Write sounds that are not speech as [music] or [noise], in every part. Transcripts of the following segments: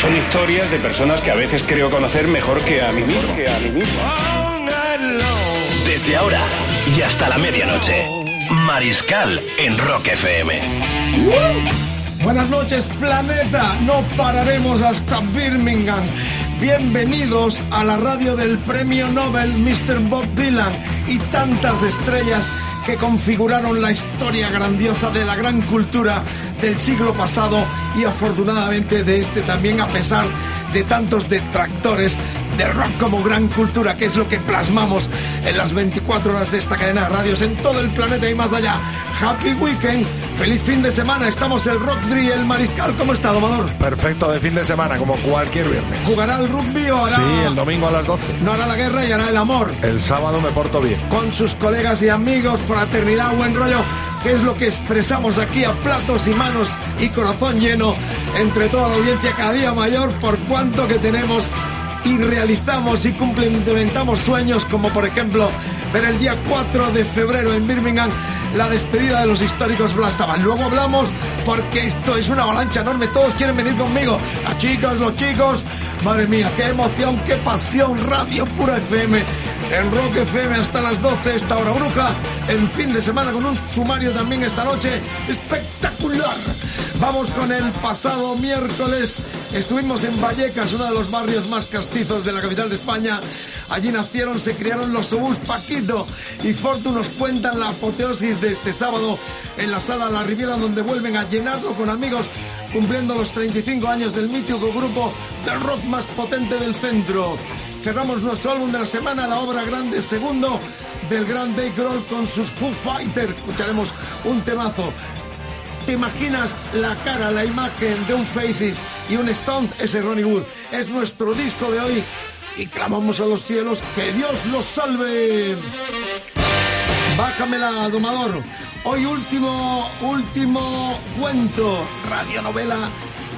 Son historias de personas que a veces creo conocer mejor que a mí mismo. Que a mí mismo. Desde ahora y hasta la medianoche. Mariscal en Rock FM. Buenas noches, planeta. No pararemos hasta Birmingham. Bienvenidos a la radio del premio Nobel Mr. Bob Dylan y tantas estrellas que configuraron la historia grandiosa de la gran cultura del siglo pasado y afortunadamente de este también a pesar de tantos detractores del rock como gran cultura, que es lo que plasmamos en las 24 horas de esta cadena de radios en todo el planeta y más allá. Happy Weekend, feliz fin de semana, estamos el Rock Dri, el Mariscal, ¿cómo está, domador? Perfecto de fin de semana, como cualquier viernes. ¿Jugará el rugby o hará... Sí, el domingo a las 12. No hará la guerra y hará el amor. El sábado me porto bien. Con sus colegas y amigos, fraternidad, buen rollo, que es lo que expresamos aquí a platos y manos y corazón lleno entre toda la audiencia cada día mayor por cuanto que tenemos y realizamos y complementamos sueños como por ejemplo ver el día 4 de febrero en Birmingham la despedida de los históricos Black Sabbath. Luego hablamos porque esto es una avalancha enorme, todos quieren venir conmigo, las chicas, los chicos, madre mía, qué emoción, qué pasión, Radio Pura FM. En Rock FM hasta las 12, esta hora bruja, en fin de semana con un sumario también esta noche espectacular. Vamos con el pasado miércoles. Estuvimos en Vallecas, uno de los barrios más castizos de la capital de España. Allí nacieron, se criaron los obús Paquito y Fortu nos cuentan la apoteosis de este sábado en la sala La Riviera, donde vuelven a llenarlo con amigos, cumpliendo los 35 años del mítico grupo del rock más potente del centro. Cerramos nuestro álbum de la semana, la obra grande segundo del gran Dave Grohl con sus Foo Fighter. Escucharemos un temazo. ¿Te imaginas la cara, la imagen de un Faces y un Stone? Ese Ronnie Wood. Es nuestro disco de hoy y clamamos a los cielos que Dios los salve. Bájamela, domador. Hoy último, último cuento, radionovela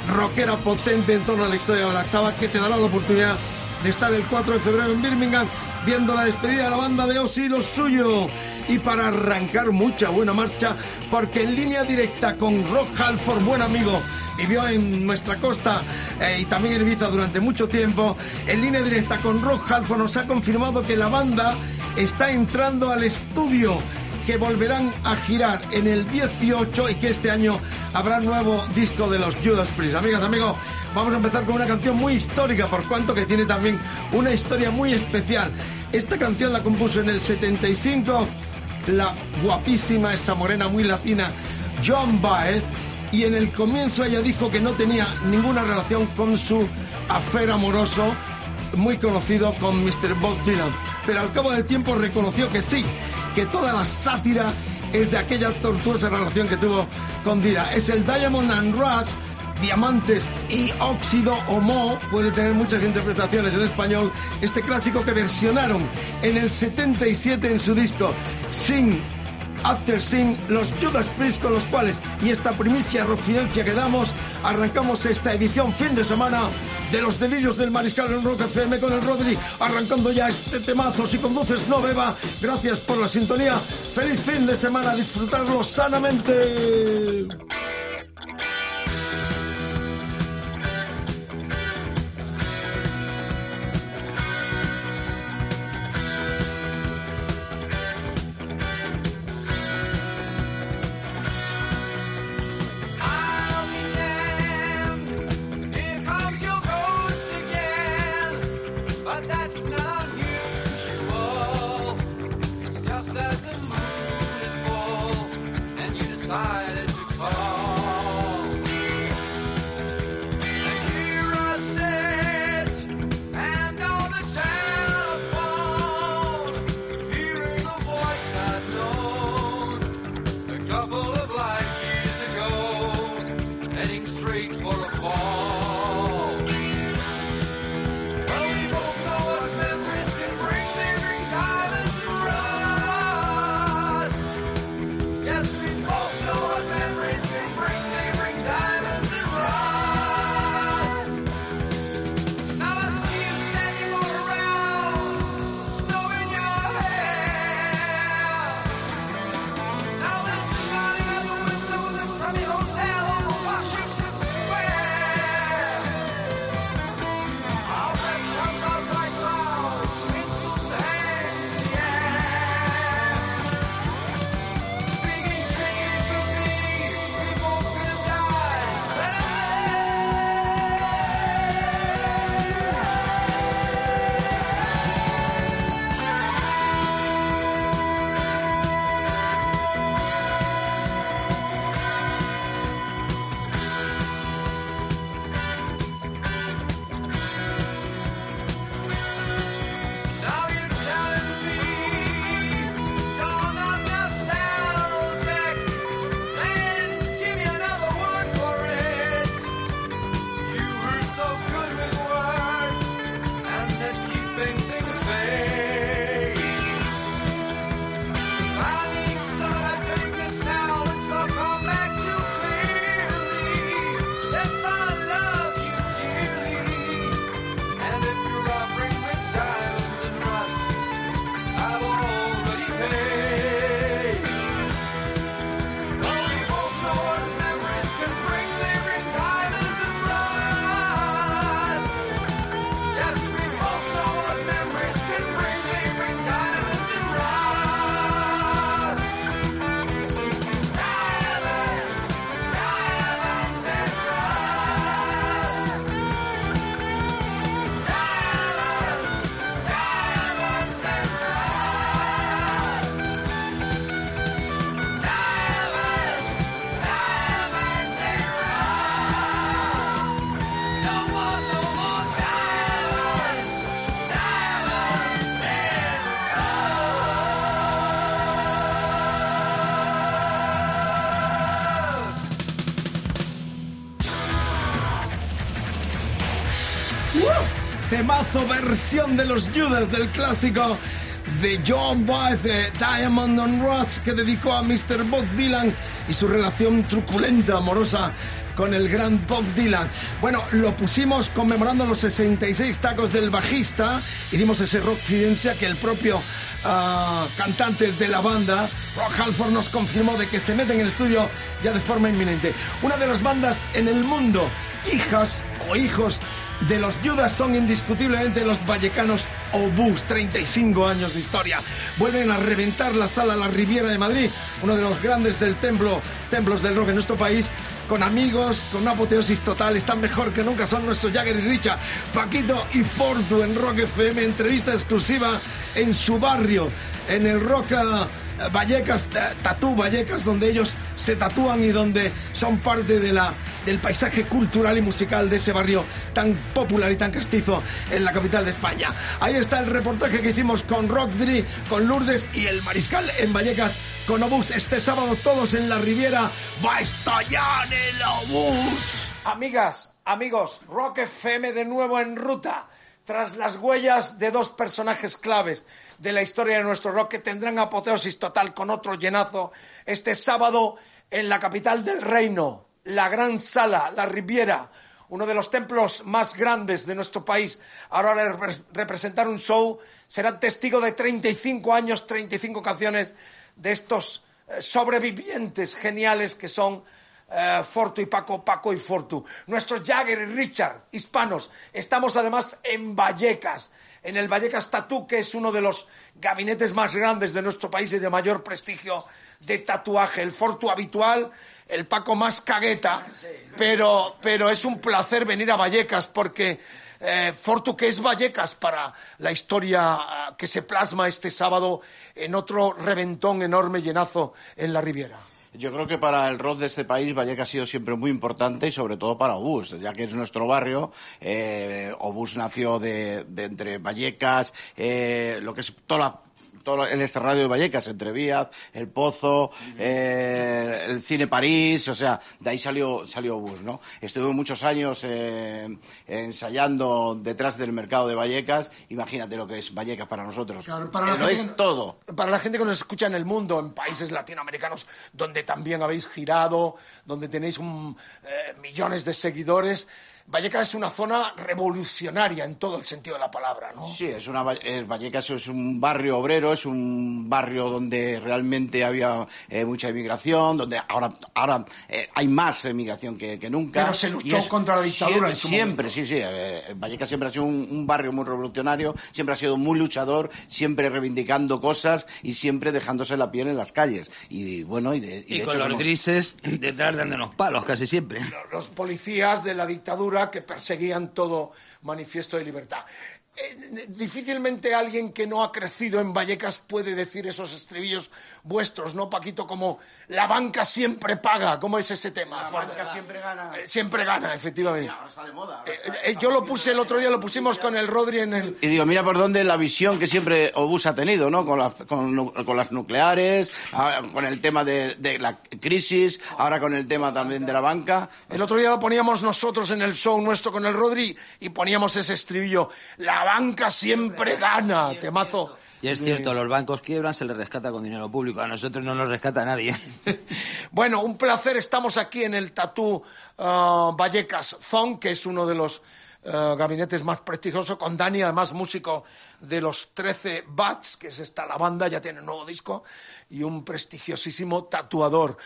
rockera potente en torno a la historia de Black Sabbath que te dará la oportunidad de estar el 4 de febrero en Birmingham viendo la despedida de la banda de Ozzy y lo suyo. Y para arrancar mucha buena marcha, porque en línea directa con Rock Halford, buen amigo, vivió en nuestra costa eh, y también en Ibiza durante mucho tiempo, en línea directa con Rock Halford nos ha confirmado que la banda está entrando al estudio que volverán a girar en el 18 y que este año habrá nuevo disco de los Judas Priest. Amigas, amigos, vamos a empezar con una canción muy histórica, por cuanto que tiene también una historia muy especial. Esta canción la compuso en el 75 la guapísima, esa morena muy latina, Joan Baez, y en el comienzo ella dijo que no tenía ninguna relación con su afer amoroso muy conocido con Mr. Bob Dylan, pero al cabo del tiempo reconoció que sí, que toda la sátira es de aquella tortuosa relación que tuvo con Dylan. Es el Diamond and Rust, Diamantes y Óxido o Mo, puede tener muchas interpretaciones en español, este clásico que versionaron en el 77 en su disco Sing After Sing, los Judas Priest con los cuales, y esta primicia rofidencia que damos, arrancamos esta edición fin de semana de los delirios del Mariscal en Rock FM con el Rodri, arrancando ya este temazo. Si conduces, no beba. Gracias por la sintonía. Feliz fin de semana, disfrutarlo sanamente. Temazo versión de los Judas del clásico de John Baez, de Diamond on Rust, que dedicó a Mr. Bob Dylan y su relación truculenta, amorosa con el gran Bob Dylan. Bueno, lo pusimos conmemorando los 66 tacos del bajista y dimos ese rock fidencia que el propio uh, cantante de la banda, Rock Halford, nos confirmó de que se meten en el estudio ya de forma inminente. Una de las bandas en el mundo, hijas o hijos de los Judas son indiscutiblemente los vallecanos Obús, 35 años de historia. Vuelven a reventar la sala La Riviera de Madrid, uno de los grandes del templo, templos del rock en nuestro país, con amigos, con una apoteosis total, están mejor que nunca, son nuestros Jagger y Richa, Paquito y Fortu en Rock FM, entrevista exclusiva en su barrio, en el Rock Vallecas, Tatú Vallecas, donde ellos se tatúan y donde son parte de la, del paisaje cultural y musical de ese barrio tan popular y tan castizo en la capital de España. Ahí está el reportaje que hicimos con Rockdri, con Lourdes y el Mariscal en Vallecas con Obús. Este sábado todos en la Riviera va a estallar el Obús. Amigas, amigos, Rock FM de nuevo en ruta tras las huellas de dos personajes claves de la historia de nuestro rock que tendrán apoteosis total con otro llenazo este sábado en la capital del reino, la Gran Sala, la Riviera, uno de los templos más grandes de nuestro país. Ahora representar un show será testigo de 35 años, 35 canciones de estos eh, sobrevivientes geniales que son uh, Fortu y Paco, Paco y Fortu. Nuestros Jagger y Richard, hispanos. Estamos además en Vallecas, en el Vallecas Tatú, que es uno de los gabinetes más grandes de nuestro país y de mayor prestigio de tatuaje. El Fortu habitual, el Paco más cagueta, pero, pero es un placer venir a Vallecas porque eh, Fortu, que es Vallecas para la historia uh, que se plasma este sábado en otro reventón enorme llenazo en la Riviera. Yo creo que para el rock de este país Vallecas ha sido siempre muy importante y sobre todo para Obús, ya que es nuestro barrio. Eh, Obús nació de, de entre Vallecas, eh, lo que es toda la todo el este radio de Vallecas, entre Vías, El Pozo, eh, el Cine París, o sea, de ahí salió, salió Bus, ¿no? Estuve muchos años eh, ensayando detrás del mercado de Vallecas, imagínate lo que es Vallecas para nosotros. Claro, para lo gente es que- todo. Para la gente que nos escucha en el mundo, en países latinoamericanos, donde también habéis girado, donde tenéis un, eh, millones de seguidores, Vallecas es una zona revolucionaria en todo el sentido de la palabra, ¿no? Sí, es una, es Vallecas es un barrio obrero, es un barrio donde realmente había eh, mucha emigración, donde ahora, ahora eh, hay más emigración que, que nunca. Pero se luchó es- contra la dictadura en su Siempre, sí, sí. eh, Vallecas siempre ha sido un, un barrio muy revolucionario, siempre ha sido muy luchador, siempre reivindicando cosas y siempre dejándose la piel en las calles. Y bueno, y de, y Y de con hecho los somos- grises detrás dándonos palos casi siempre. los policías de la dictadura que perseguían todo manifiesto de libertad. Eh, difícilmente alguien que no ha crecido en Vallecas puede decir esos estribillos vuestros, ¿no, Paquito? Como la banca siempre paga, ¿cómo es ese tema? La banca siempre gana. Eh, siempre gana, efectivamente. Ahora está de moda. ahora Eh, está- eh, está yo lo puse el otro día, lo pusimos con el Rodri en el... Y digo, mira por dónde la visión que siempre Obús ha tenido, ¿no? Con, la- con, con las nucleares, con el tema de, de la crisis, ahora con el tema también de la banca. El otro día lo poníamos nosotros en el show nuestro con el Rodri y poníamos ese estribillo. La banca siempre gana, temazo. Y es cierto, los bancos quiebran, se les rescata con dinero público. A nosotros no nos rescata nadie. [laughs] Bueno, un placer. Estamos aquí en el Tatú ah, Vallecas Zone, que es uno de los ah, gabinetes más prestigiosos, con Dani, además músico de los 13 Bats, que es esta la banda, ya tiene un nuevo disco, y un prestigiosísimo tatuador.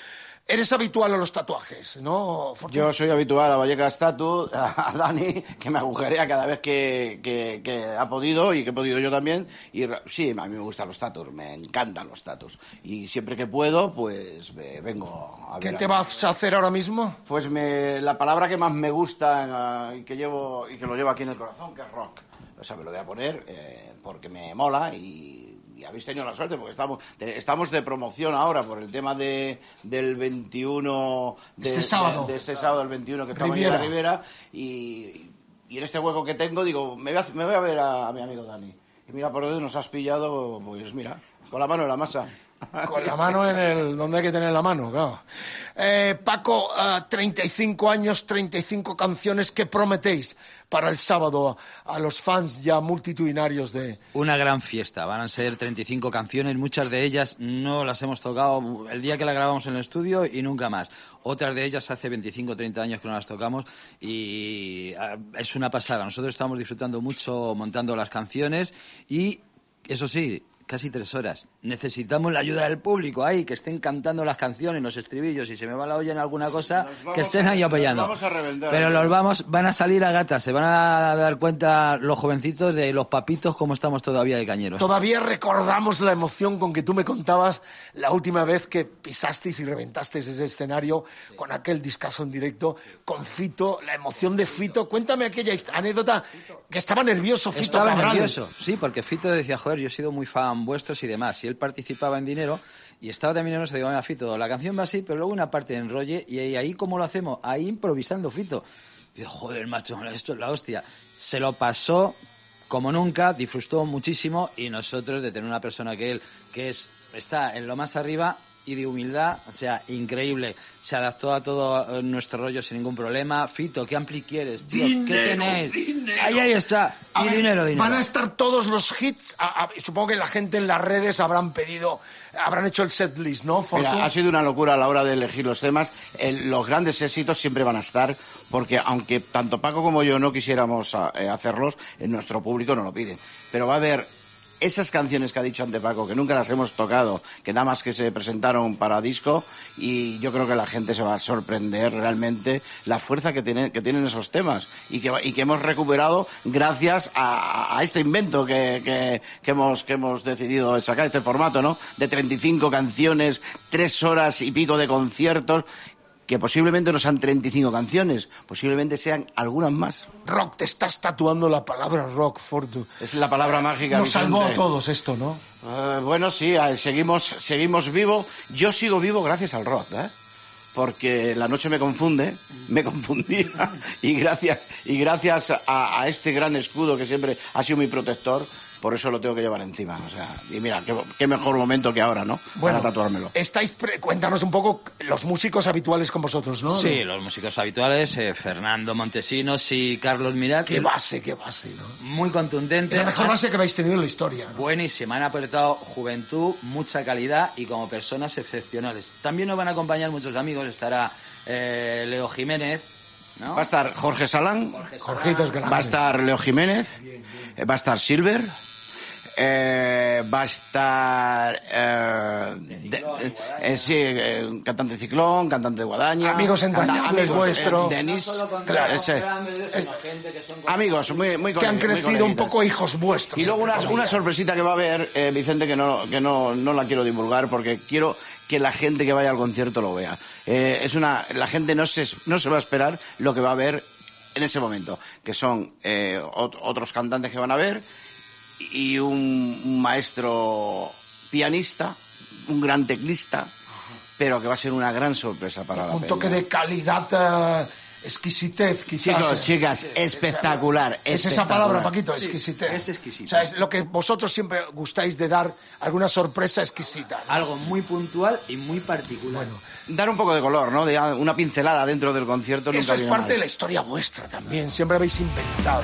Eres habitual a los tatuajes, ¿no? Fortuna? Yo soy habitual a Vallecas Tattoo, a Dani, que me agujerea cada vez que, que- que ha podido y que he podido yo también. Y sí, a mí me gustan los tatus, me encantan los tatus. Y siempre que puedo, pues me vengo a ¿Qué ver te a- vas a hacer ahora mismo? Pues me, la palabra que más me gusta y que llevo y que lo llevo aquí en el corazón, que es rock. O sea, me lo voy a poner eh, porque me mola y, y habéis tenido la suerte porque estamos, estamos de promoción ahora por el tema de, del 21... De, Este sábado. De, de este sábado, el 21, que Riviera. la Ribera. Y, y en este hueco que tengo, digo, me voy a, me voy a ver a, a mi amigo Dani. Y mira por dónde nos has pillado, pues mira, con la mano en la masa. [laughs] Con la mano en el... donde hay que tener la mano, claro. Eh, Paco, ah, 35 años, 35 canciones, ¿qué prometéis para el sábado a, los fans ya multitudinarios de... Una gran fiesta. Van a ser 35 canciones. Muchas de ellas no las hemos tocado el día que la grabamos en el estudio y nunca más. Otras de ellas hace 25 o 30 años que no las tocamos y ah, es una pasada. Nosotros estamos disfrutando mucho montando las canciones y, eso sí, casi tres horas. Necesitamos la ayuda del público ahí, que estén cantando las canciones, los estribillos. Si se me va la olla en alguna cosa, que estén a- ahí apoyando. vamos a reventar. Pero los vamos, van a salir a gatas, se van a dar cuenta los jovencitos de los papitos como estamos todavía de cañeros. Todavía recordamos la emoción con que tú me contabas la última vez que pisasteis y reventasteis ese escenario con aquel discazo en directo, con Fito, la emoción de Fito. Cuéntame aquella anécdota que estaba nervioso Fito Estaba Cabrales. nervioso, sí, porque Fito decía, joder, yo he sido muy fan vuestros y demás. Y él participaba en dinero y estaba también en eso. Digo, mira, Fito, la canción va así, pero luego una parte en rolle y ahí, ¿cómo lo hacemos? Ahí improvisando Fito. Y joder, macho, esto es la hostia. Se lo pasó como nunca, disfrutó muchísimo y nosotros de tener una persona que él, que es está en lo más arriba y de humildad, o sea, increíble. Se adaptó a todo eh, nuestro rollo sin ningún problema. Fito, ¿qué ampli quieres, tío? ¿Qué tenéis? dinero. Ahí, ahí está. A Y ver, dinero, dinero. Van a estar todos los hits. A- a- supongo que la gente en las redes habrán pedido, habrán hecho el set list, ¿no? Mira, ha sido una locura a la hora de elegir los temas. El- los grandes éxitos siempre van a estar, porque aunque tanto Paco como yo no quisiéramos a- eh, hacerlos, eh, nuestro público no lo pide. Pero va a haber esas canciones que ha dicho ante Paco, que nunca las hemos tocado, que nada más que se presentaron para disco, y yo creo que la gente se va a sorprender realmente la fuerza que tienen, que tienen esos temas y que, y que hemos recuperado gracias a, a este invento que, que- que hemos, que hemos decidido sacar, este formato, ¿no? De 35 canciones, tres horas y pico de conciertos, que posiblemente no sean 35 canciones, posiblemente sean algunas más. Rock, te estás tatuando la palabra rock, Fortu. Es la palabra mágica. Nos salvó a todos esto, ¿no? Eh, bueno, sí, eh, seguimos, seguimos vivos. Yo sigo vivo gracias al rock, ¿eh? Porque la noche me confunde, me confundía, [laughs] y gracias, y gracias a, a este gran escudo que siempre ha sido mi protector, por eso lo tengo que llevar encima. O sea, y mira, qué, qué mejor momento que ahora, ¿no? Bueno, Para tatuármelo. Estáis, pre- cuéntanos un poco los músicos habituales con vosotros, ¿no? Sí, los músicos habituales, eh, Fernando Montesinos y Carlos Mirat. Qué base, qué base, ¿no? Muy contundente. La mejor base que habéis tenido en la historia. ¿no? Buenísima, han aportado juventud, mucha calidad y como personas excepcionales. También nos van a acompañar muchos amigos, estará eh, Leo Jiménez, ¿no? Va a estar Jorge Salán, va a estar Leo Jiménez, eh, va a estar Silver, eh, va a estar eh, de- eh, eh, sí, eh, un cantante de Ciclón, cantante de Guadaña, Amigos entrañables amigos, vuestros. eh, Denis, amigos muy muy Que han muy crecido un poco hijos vuestros. Y luego una, una sorpresita que va a haber, eh, Vicente, que no, que no, no la quiero divulgar porque quiero que la gente que vaya al concierto lo vea. Eh, es una, la gente no se, no se va a esperar lo que va a haber en ese momento, que son eh, ot- otros cantantes que van a ver y un, un maestro pianista, un gran teclista, pero que va a ser una gran sorpresa para la Un peña. toque de calidad, eh, exquisitez, quizás. Chicos, chicas, espectacular. Es esa palabra, Paquito, exquisitez. es exquisito. O sea, es lo que vosotros siempre gustáis de dar, alguna sorpresa exquisita. ¿no? algo muy puntual y muy particular. Dar un poco de color, ¿no? De una pincelada dentro del concierto. nunca Eso es parte mal. de la historia vuestra también, siempre habéis inventado.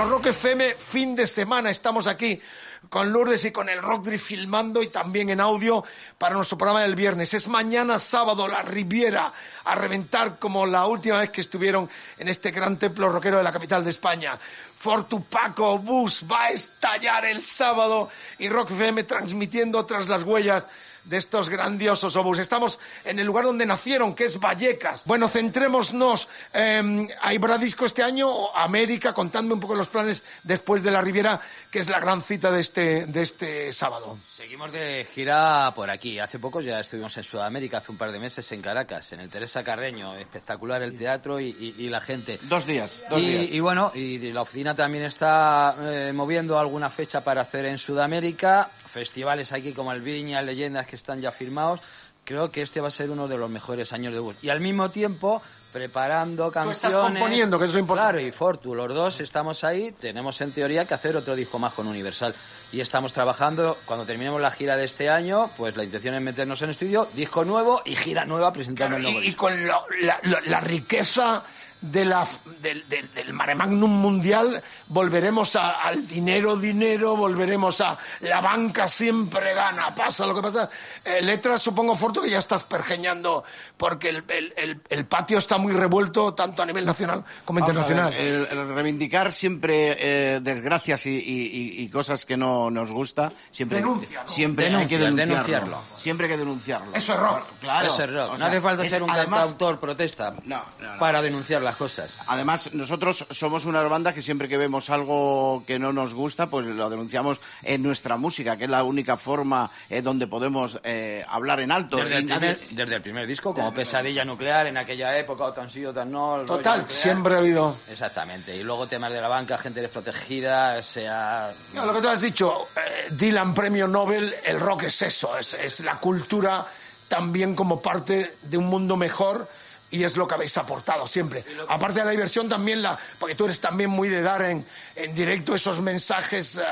Bueno, Rock FM, fin de semana, estamos aquí con Lourdes y con el Rock Drift filmando y también en audio para nuestro programa del viernes. Es mañana sábado, la Riviera, a reventar como la última vez que estuvieron en este gran templo rockero de la capital de España. Fortu Paco Bus va a estallar el sábado y Rock FM transmitiendo tras las huellas de estos grandiosos obús. Estamos en el lugar donde nacieron, que es Vallecas. Bueno, centrémonos. Eh, ¿Habrá disco este año? América, contadme un poco los planes después de la Riviera, que es la gran cita de este, de este sábado. Seguimos de gira por aquí. Hace poco ya estuvimos en Sudamérica, hace un par de meses en Caracas, en el Teresa Carreño. Espectacular el teatro y, y- y la gente. Dos días, dos y, días. y bueno, y la oficina también está eh, moviendo alguna fecha para hacer en Sudamérica. Festivales aquí como el Viña, Leyendas que están ya firmados. Creo que este va a ser uno de los mejores años de bus. Y al mismo tiempo preparando canciones. estás componiendo, que es lo importante. Claro, y Fortu, los dos estamos ahí. Tenemos en teoría que hacer otro disco más con Universal. Y estamos trabajando, cuando terminemos la gira de este año, pues la intención es meternos en estudio, disco nuevo y gira nueva presentando el nuevo Y, con lo- la, la- la riqueza de la, del, del, del mare magnum mundial, volveremos a- al dinero, dinero, volveremos a la banca siempre gana, pasa lo que pasa. Eh, letras, supongo, Forto, que ya estás pergeñando, porque el, el- el- el patio está muy revuelto, tanto a nivel nacional como Vamos internacional. ver, el, el reivindicar siempre eh, desgracias y, y- y- cosas que no nos gusta, siempre, Denuncia, ¿no? siempre hay que Denuncia, denunciarlo. denunciarlo. Siempre hay que denunciarlo. Eso es rock. Claro. Eso es rock. o no sea, hace falta es- ser un además, cantautor protesta No, no, no. para denunciar las cosas. Además, nosotros somos una banda que siempre que vemos algo que no nos gusta, pues lo denunciamos en nuestra música, que es la única forma eh, donde podemos eh, hablar en alto. Desde Y el, primer, desde el primer disco, como Pesadilla Nuclear en aquella época, o tan sí o tan no. Total, nuclear. siempre ha habido... Exactamente. Y luego temas de la banca, gente desprotegida, sea... No, lo que tú has dicho, eh, Dylan Premio Nobel, el rock es eso, es, es la cultura también como parte de un mundo mejor y es lo que habéis aportado siempre. Aparte de la diversión también, la, porque tú eres también muy de dar en, en directo esos mensajes eh,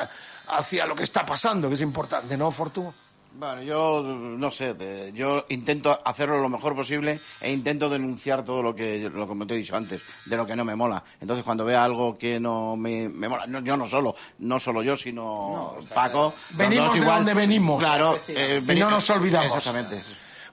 hacia lo que está pasando, que es importante, ¿no, Fortu? Bueno, yo no sé, de- yo intento hacerlo lo mejor posible e intento denunciar todo lo que, lo que te he dicho antes, de lo que no me mola. Entonces, cuando vea algo que no me, me mola, no, yo no solo, no solo yo, sino Paco. Venimos de igual. donde venimos. Claro, eh, Y no nos olvidamos. Exactamente.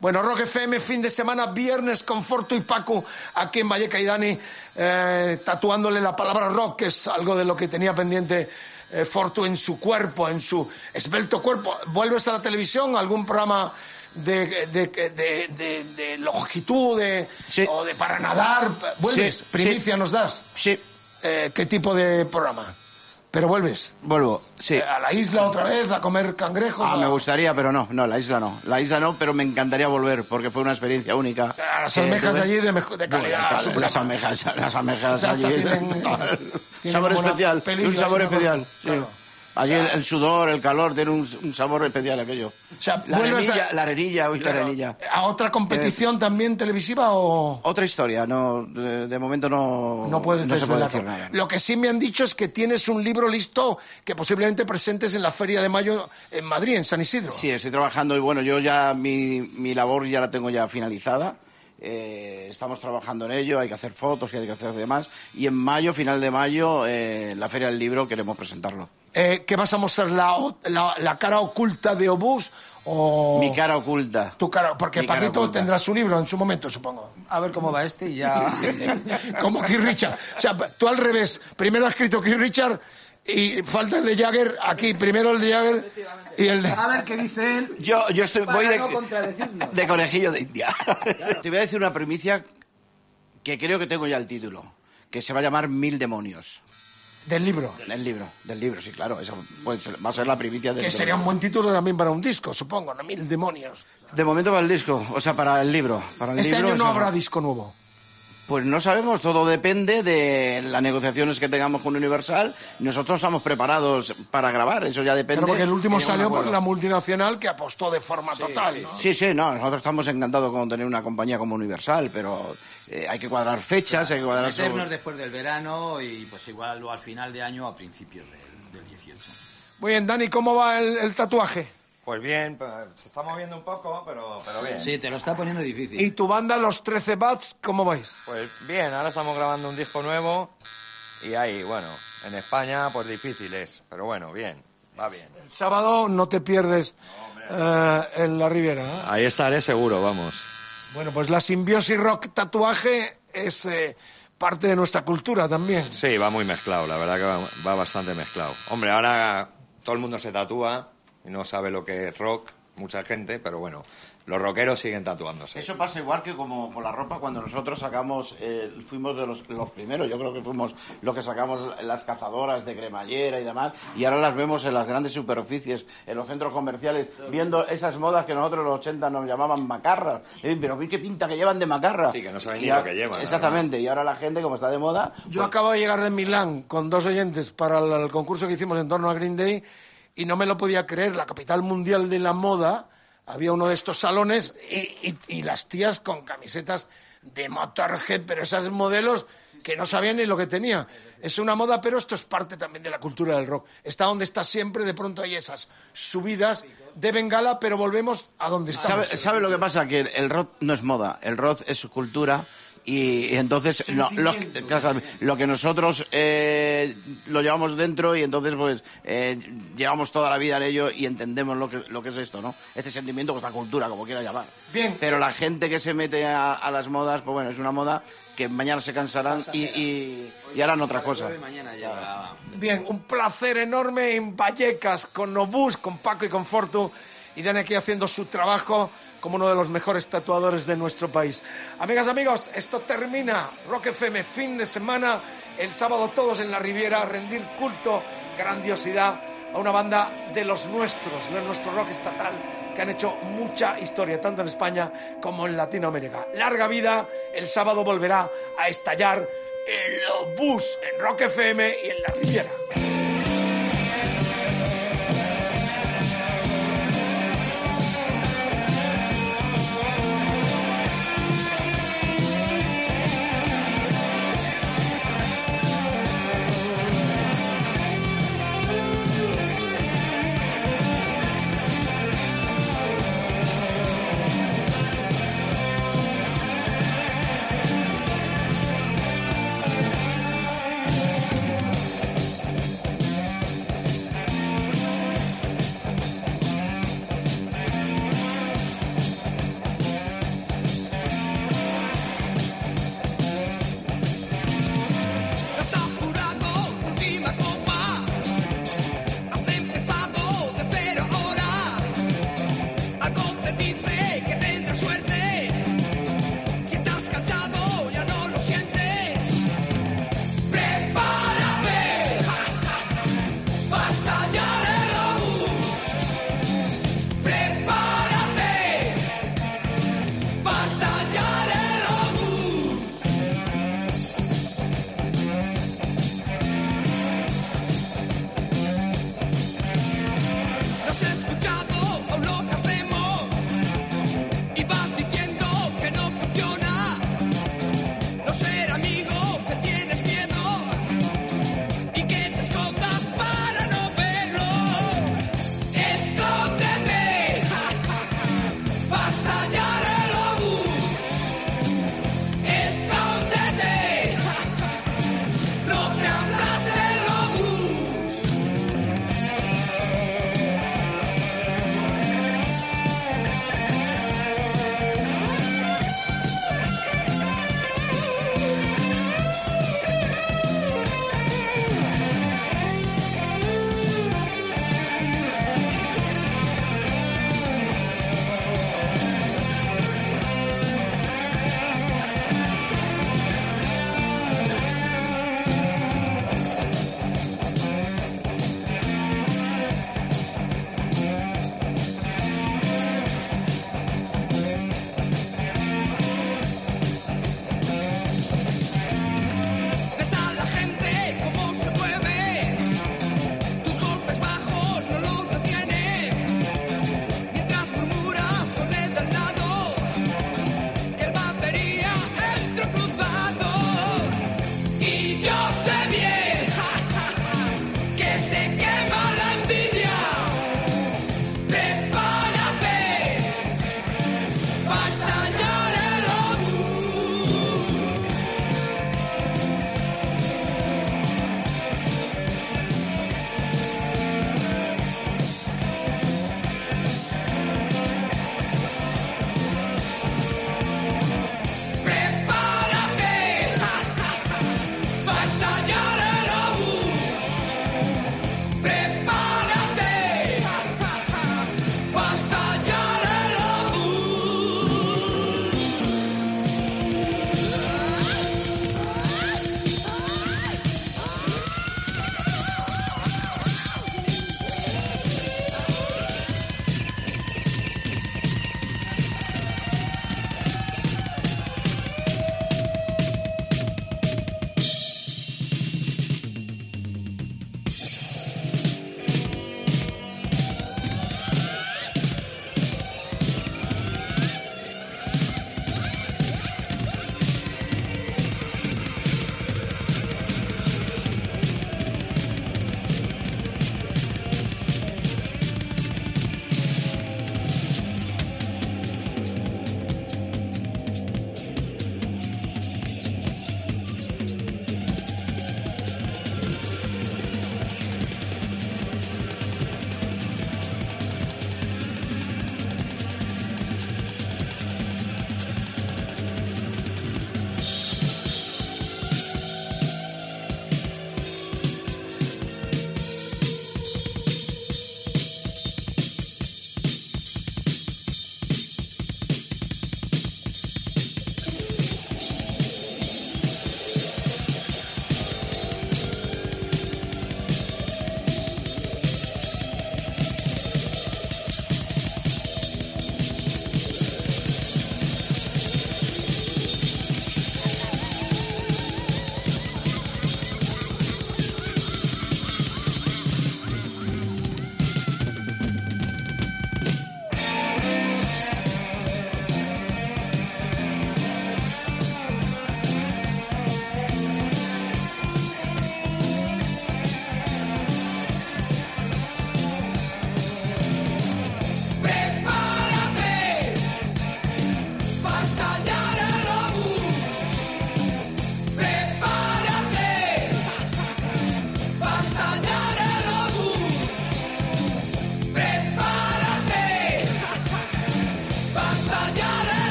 Bueno, Rock FM, fin de semana, viernes con Fortu y Paco, aquí en Valleca y Dani, eh, tatuándole la palabra rock, que es algo de lo que tenía pendiente eh, Fortu en su cuerpo, en su esbelto cuerpo. ¿Vuelves a la televisión? ¿Algún programa de, de, de, de- de longitud Sí. o de para nadar? ¿Vuelves? Sí, ¿Primicia sí. nos das? Sí, Eh, ¿Qué tipo de programa? ¿Pero vuelves? vuelvo, sí. Eh, ¿A la isla otra vez? ¿A comer cangrejos? Ah, ¿A- me gustaría, pero no, no, la isla no. La isla no, pero me encantaría volver porque fue una experiencia única. A las que almejas tuve. allí de, mejo- de calidad. Bueno, las, las almejas, las almejas O sea, allí. tienen- [laughs] tienen sabor especial, un sabor especial. sí. Claro. Allí el, el sudor, el calor, tiene un, un sabor especial aquello. O sea, la vuelves a- arenilla, la arenilla, uy, Claro. la arenilla. ¿A otra competición también televisiva o Otra historia, no, de, de momento no, no puedes no se puede decir nada. Lo que sí me han dicho es que tienes un libro listo que posiblemente presentes en la Feria de Mayo en Madrid, en San Isidro. Sí, estoy trabajando y bueno, yo ya mi, mi labor ya la tengo ya finalizada. Eh, estamos trabajando en ello, hay que hacer fotos y hay que hacer demás. Y en mayo, final de mayo, eh, en la Feria del Libro queremos presentarlo. Eh, ¿Qué vas a mostrar? La, la, la cara oculta de Obús o Mi cara oculta. tu cara? Porque Mi Paquito tendrá su libro en su momento, supongo. A ver cómo va este y ya... [laughs] Como Keith Richard. O sea, tú al revés. Primero ha escrito Keith Richard y falta el de Jagger. Aquí primero el de Jagger y el de... A ver qué dice él. Yo, yo estoy, voy Para de, no de conejillo de India. [laughs] Te voy a decir una primicia que creo que tengo ya el título, que se va a llamar Mil Demonios. del libro. Del libro, del libro, sí, claro. Eso puede ser- va a ser la primicia del Que sería un buen título también para un disco, supongo, ¿no? Mil demonios. De momento para el disco, o sea, para el libro. Para el Este libro, año no habrá disco nuevo. Pues no sabemos, todo depende de las negociaciones que tengamos con Universal. Nosotros estamos preparados para grabar, eso ya depende. Pero porque el último salió por la multinacional que apostó de forma total. ¿no? Sí, sí, no, nosotros estamos encantados con tener una compañía como Universal, pero eh, hay que cuadrar fechas, hay que cuadrar... Meternos después del verano y pues igual o al final de año o a principios del, del 18. Muy bien, Dani, ¿cómo va el, el tatuaje? Pues bien, pues, se está moviendo un poco, pero, pero bien. Sí, te lo está poniendo difícil. ¿Y tu banda, los 13 Bats, cómo vais? Pues bien, ahora estamos grabando un disco nuevo y ahí, bueno, en España pues difícil es, pero bueno, bien, va bien. El sábado no te pierdes eh, en la Riviera. ¿eh? Ahí estaré seguro, vamos. Bueno, pues la simbiosis rock tatuaje es eh, parte de nuestra cultura también. Sí, va muy mezclado, la verdad que va, va bastante mezclado. Hombre, ahora todo el mundo se tatúa y no sabe lo que es rock, mucha gente, pero bueno, los rockeros siguen tatuándose. Eso pasa igual que como con la ropa cuando nosotros sacamos, eh, fuimos de los, los primeros, yo creo que fuimos los que sacamos las cazadoras de cremallera y demás, y ahora las vemos en las grandes superficies, en los centros comerciales, viendo esas modas que nosotros en los 80 nos llamaban macarras. Eh, pero qué pinta que llevan de macarra. Sí, que no saben Y ni a- lo que llevan, Exactamente, y ahora la gente, como está de moda, Yo acabo de llegar de Milán con dos oyentes para el, el concurso que hicimos en torno a Green Day y no me lo podía creer. La capital mundial de la moda, había uno de estos salones y, y- y las tías con camisetas de Motorhead, pero esas modelos que no sabían ni lo que tenía. Es una moda, pero esto es parte también de la cultura del rock. Está donde está siempre, de pronto hay esas subidas de bengala, pero volvemos a donde estamos. ¿Sabe, sabe lo que pasa? Que el rock no es moda, el rock es su cultura y, y entonces no, lo, que nosotros eh, lo llevamos dentro y entonces pues eh, llevamos toda la vida en ello y entendemos lo que, lo que es esto, ¿no? Este sentimiento o esta cultura, como quiera llamar. Bien. Pero la gente que se mete a, a las modas, pues bueno, es una moda que mañana se cansarán y, y, y harán otra cosa. Bien, un placer enorme en Vallecas con Nobus, con Paco y con Fortu. Y Dan aquí haciendo su trabajo como uno de los mejores tatuadores de nuestro país. Amigas, amigos, esto termina. Rock FM, fin de semana. El sábado todos en la Riviera rendir culto, grandiosidad a una banda de los nuestros, de nuestro rock estatal, que han hecho mucha historia, tanto en España como en Latinoamérica. Larga vida, el sábado volverá a estallar el bus en Rock FM y en la Riviera.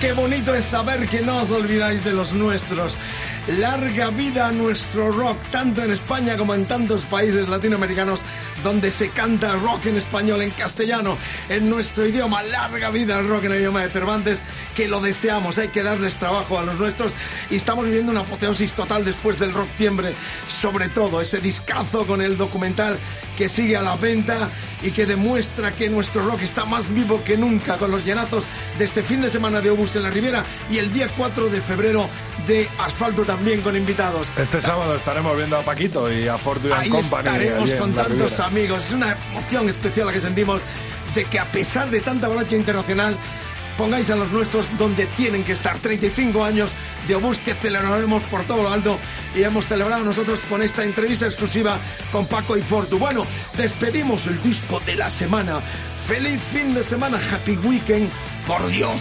Qué bonito es saber que no os olvidáis de los nuestros. Larga vida a nuestro rock, tanto en España como en tantos países latinoamericanos donde se canta rock en español, en castellano, en nuestro idioma. Larga vida al rock en el idioma de Cervantes, que lo deseamos. Hay que darles trabajo a los nuestros y estamos viviendo una apoteosis total después del rock tiembre. Sobre todo ese discazo con el documental que sigue a la venta y que demuestra que nuestro rock está más vivo que nunca con los llenazos de este fin de semana de Obus en la Riviera y el día 4 de febrero de Asfalto también con invitados. Este sábado estaremos viendo a Paquito y a Fortune Ahí Company. estaremos con tantos amigos. Es una emoción especial la que sentimos de que a pesar de tanta avalancha internacional pongáis a los nuestros donde tienen que estar. 35 años de Obús que celebraremos por todo lo alto y hemos celebrado nosotros con esta entrevista exclusiva con Paco y Fortu. Bueno, despedimos el disco de la semana. Feliz fin de semana, happy weekend. Por Dios,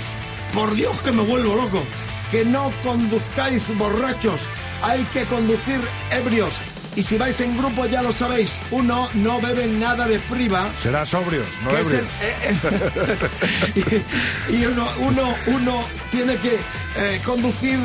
por Dios que me vuelvo loco. Que no conduzcáis borrachos. Hay que conducir ebrios. Y si vais en grupo ya lo sabéis, uno no bebe nada de priva. Será sobrios, no el- ebrios. eh, eh, [laughs] y, y uno, uno, uno tiene que eh, conducir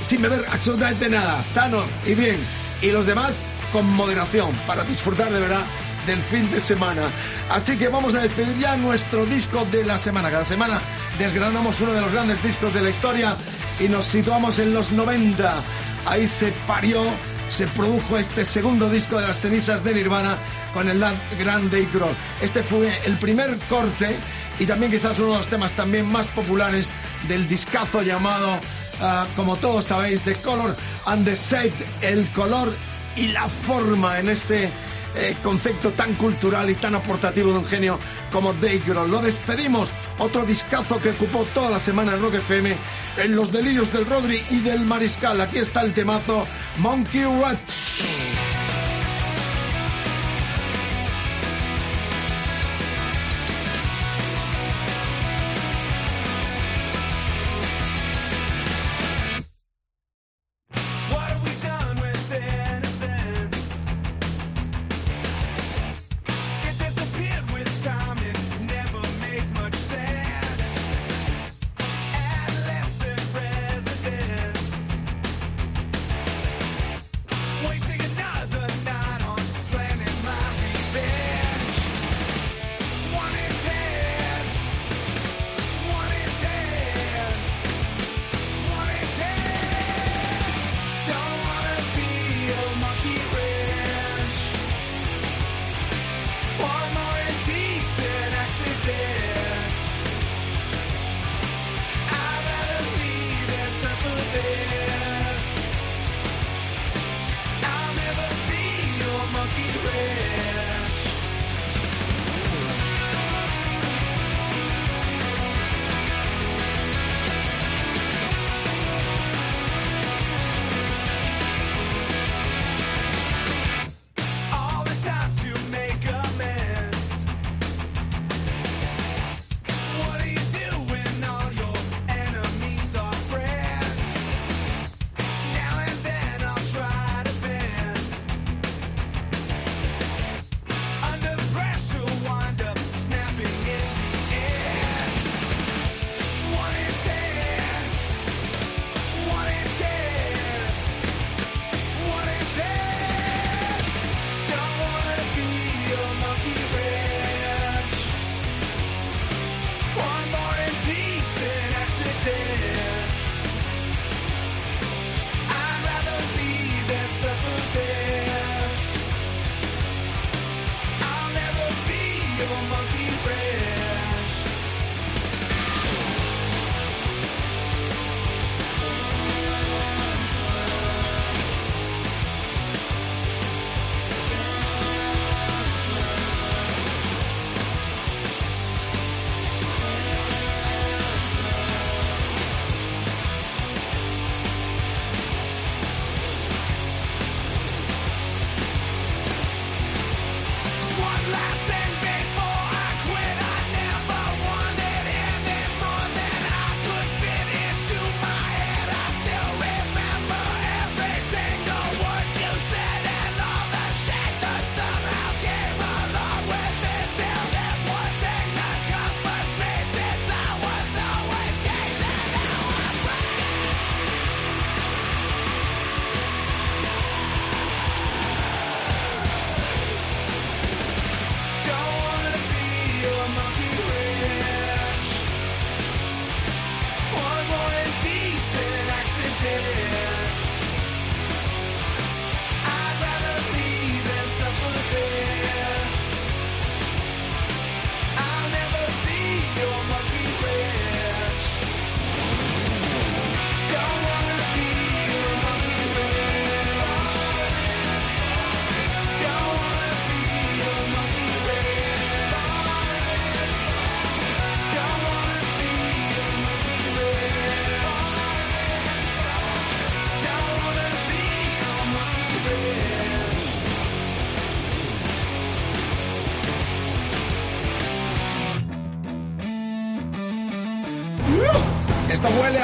sin beber absolutamente nada, sano y bien. Y los demás con moderación, para disfrutar de verdad del fin de semana. Así que vamos a despedir ya nuestro disco de la semana. Cada semana desgranamos uno de los grandes discos de la historia y nos situamos en los 90. Ahí se parió se produjo este segundo disco de las cenizas de Nirvana con el gran Dave Grohl. Este fue el primer corte y también quizás uno de los temas también más populares del discazo llamado, ah, como todos sabéis, The Color and the Shape, el color y la forma en ese eh, concepto tan cultural y tan aportativo de un genio como Dave Grohl. Lo despedimos, otro discazo que ocupó toda la semana en Rock FM, en los delirios del Rodri y del Mariscal. Aquí está el temazo Monkey Ranch.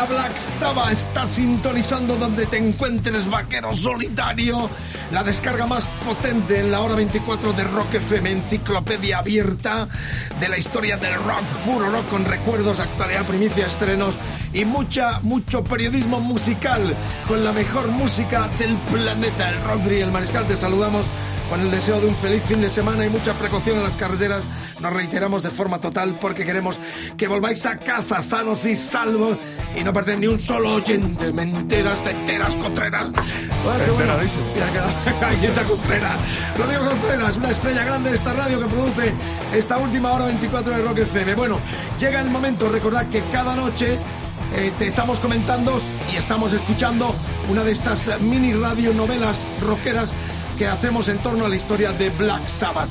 Black. Está sintonizando donde te encuentres, vaquero solitario. La descarga más potente en la hora 24 de Rock FM, enciclopedia abierta de la historia del rock, puro rock con recuerdos, actualidad, primicia, estrenos y mucha, mucho periodismo musical con la mejor música del planeta. El Rodri, el Mariscal, te saludamos con el deseo de un feliz fin de semana y mucha precaución en las carreteras. Nos reiteramos de forma total porque queremos que volváis a casa sanos y salvos y no perder ni un solo oyente. Mentiras, teteras, contreras. Bueno. Enteradísimo. Ahí está Contreras. Rodrigo Contreras, una estrella grande de esta radio que produce esta última hora 24 de Rock FM. Bueno, llega el momento, recordad que cada noche eh, te estamos comentando y estamos escuchando una de estas mini radio novelas rockeras que hacemos en torno a la historia de Black Sabbath.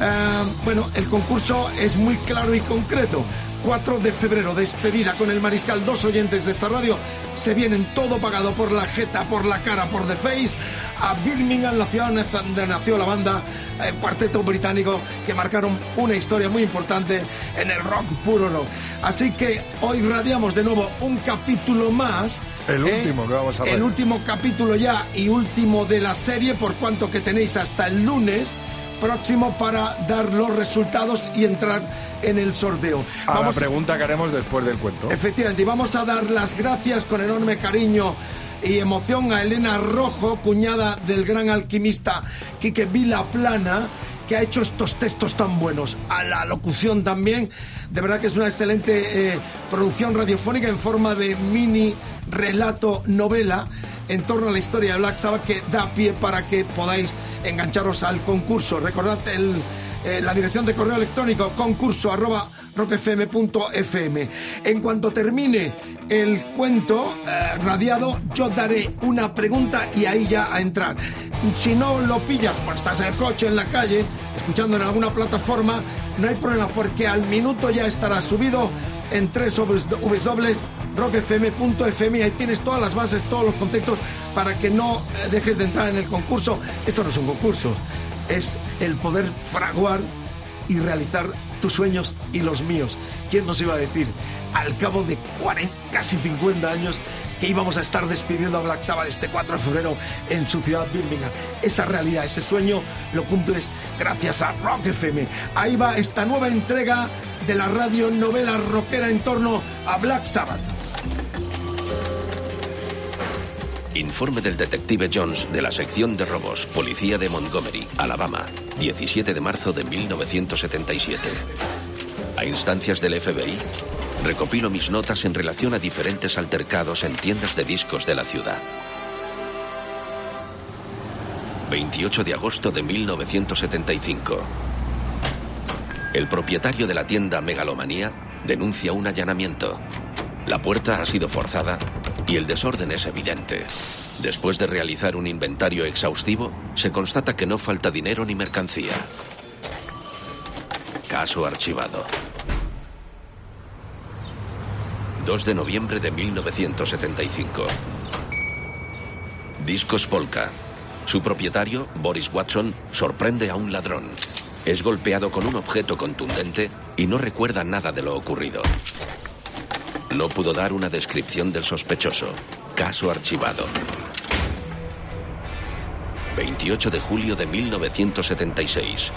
Eh, bueno, el concurso es muy claro y concreto. 4 de febrero, despedida con el mariscal, dos oyentes de esta radio, se vienen todo pagado por la jeta, por la cara, por The Face, a Birmingham, la ciudad donde nació la banda, el cuarteto británico, que marcaron una historia muy importante en el rock puro rock. Así que hoy radiamos de nuevo un capítulo más. El ¿eh? último que vamos a El radiar. último capítulo ya y último de la serie, por cuanto que tenéis hasta el lunes próximo para dar los resultados y entrar en el sorteo. A la Vamos pregunta que haremos después del cuento. Efectivamente, y vamos a dar las gracias con enorme cariño y emoción a Elena Rojo, cuñada del gran alquimista Quique Vilaplana, que ha hecho estos textos tan buenos. A la locución también, de verdad que es una excelente eh, producción radiofónica en forma de mini relato novela en torno a la historia de Black Sabbath que da pie para que podáis engancharos al concurso. Recordad el, eh, la dirección de correo electrónico concurso. En cuanto termine el cuento eh, radiado, yo daré una pregunta y ahí ya a entrar. Si no lo pillas, pues estás en el coche, en la calle, escuchando en alguna plataforma, no hay problema porque al minuto ya estará subido en www.rockfm.fm y ahí tienes todas las bases, todos los conceptos para que no eh, dejes de entrar en el concurso. Esto no es un concurso, es el poder fraguar y realizar tus sueños y los míos. ¿Quién nos iba a decir al cabo de 40, casi 50 años que íbamos a estar despidiendo a Black Sabbath este 4 de febrero en su ciudad Birmingham? Esa realidad, ese sueño lo cumples gracias a Rock FM. Ahí va esta nueva entrega de la radio novela rockera en torno a Black Sabbath. Informe del detective Jones de la sección de robos, Policía de Montgomery, Alabama, 17 de marzo de 1977. A instancias del FBI, recopilo mis notas en relación a diferentes altercados en tiendas de discos de la ciudad. 28 de agosto de 1975. El propietario de la tienda Megalomanía denuncia un allanamiento. La puerta ha sido forzada y el desorden es evidente. Después de realizar un inventario exhaustivo, se constata que no falta dinero ni mercancía. Caso archivado. 2 de noviembre de 1975. Discos Polka. Su propietario, Boris Watson, sorprende a un ladrón. Es golpeado con un objeto contundente y no recuerda nada de lo ocurrido. No pudo dar una descripción del sospechoso. Caso archivado. 28 de julio de 1976.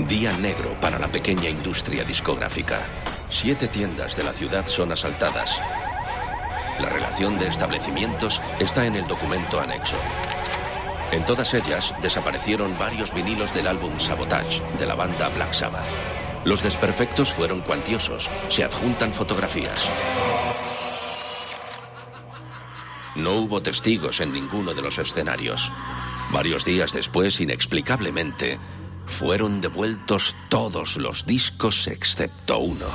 Día negro para la pequeña industria discográfica. Siete tiendas de la ciudad son asaltadas. La relación de establecimientos está en el documento anexo. En todas ellas desaparecieron varios vinilos del álbum Sabotage de la banda Black Sabbath. Los desperfectos fueron cuantiosos. Se adjuntan fotografías. No hubo testigos en ninguno de los escenarios. Varios días después, inexplicablemente, fueron devueltos todos los discos excepto uno.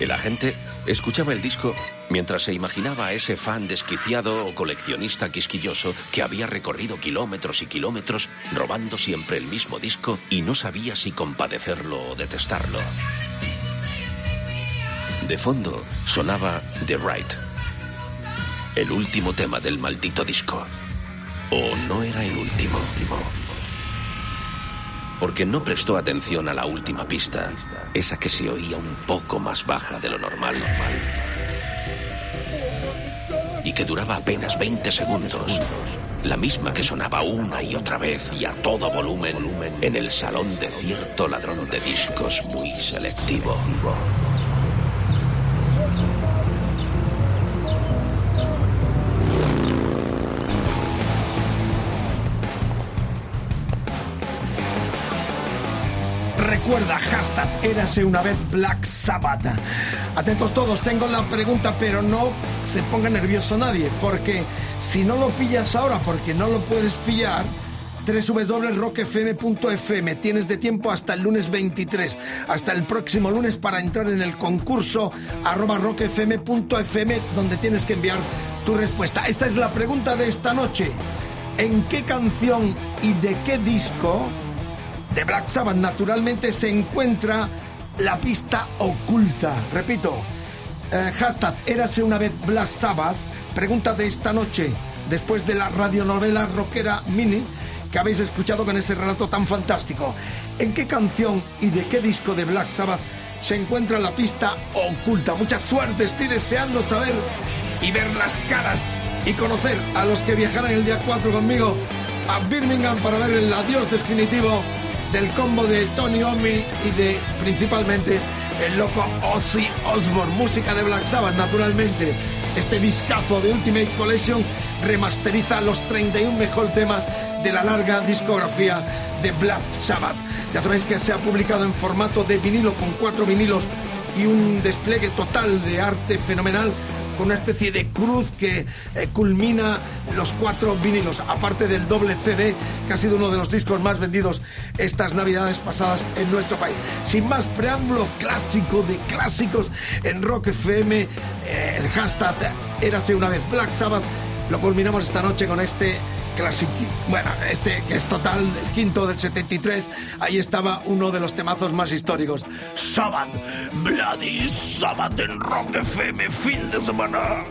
El agente escuchaba el disco mientras se imaginaba a ese fan desquiciado o coleccionista quisquilloso que había recorrido kilómetros y kilómetros robando siempre el mismo disco y no sabía si compadecerlo o detestarlo. De fondo sonaba The Right, el último tema del maldito disco. ¿O no era el último? Porque no prestó atención a la última pista, esa que se oía un poco más baja de lo normal. y que duraba apenas 20 segundos. La misma que sonaba una y otra vez y a todo volumen en el salón de cierto ladrón de discos muy selectivo. Recuerda, hashtag érase una vez Black Sabbath. Atentos todos, tengo la pregunta, pero no se ponga nervioso nadie, porque si no lo pillas ahora, porque no lo puedes pillar, www.rockfm.fm. Tienes de tiempo hasta el lunes 23, hasta el próximo lunes para entrar en el concurso arroba rockfm.fm, donde tienes que enviar tu respuesta. Esta es la pregunta de esta noche. ¿En qué canción y de qué disco de Black Sabbath naturalmente se encuentra la pista oculta. Repito, eh, hashtag érase una vez Black Sabbath. Pregunta de esta noche, después de la radionovela rockera Mini que habéis escuchado con ese relato tan fantástico. ¿En qué canción y de qué disco de Black Sabbath se encuentra la pista oculta? Mucha suerte, estoy deseando saber y ver las caras y conocer a los que viajarán el día 4 conmigo a Birmingham para ver el adiós definitivo del combo de Tony Omi y de principalmente el loco Ozzy Osbourne, música de Black Sabbath naturalmente. Este discazo de Ultimate Collection remasteriza los 31 mejor temas de la larga discografía de Black Sabbath. Ya sabéis que se ha publicado en formato de vinilo con cuatro vinilos y un despliegue total de arte fenomenal con una especie de cruz que eh, culmina los cuatro vinilos, aparte del doble CD, que ha sido uno de los discos más vendidos estas navidades pasadas en nuestro país. Sin más preámbulo clásico de clásicos en Rock FM, eh, el hashtag Érase una vez Black Sabbath, lo culminamos esta noche con este bueno, este que es total, el quinto del 73, ahí estaba uno de los temazos más históricos, Sabbath, Bloody Sabbath en Rock FM, fin de semana.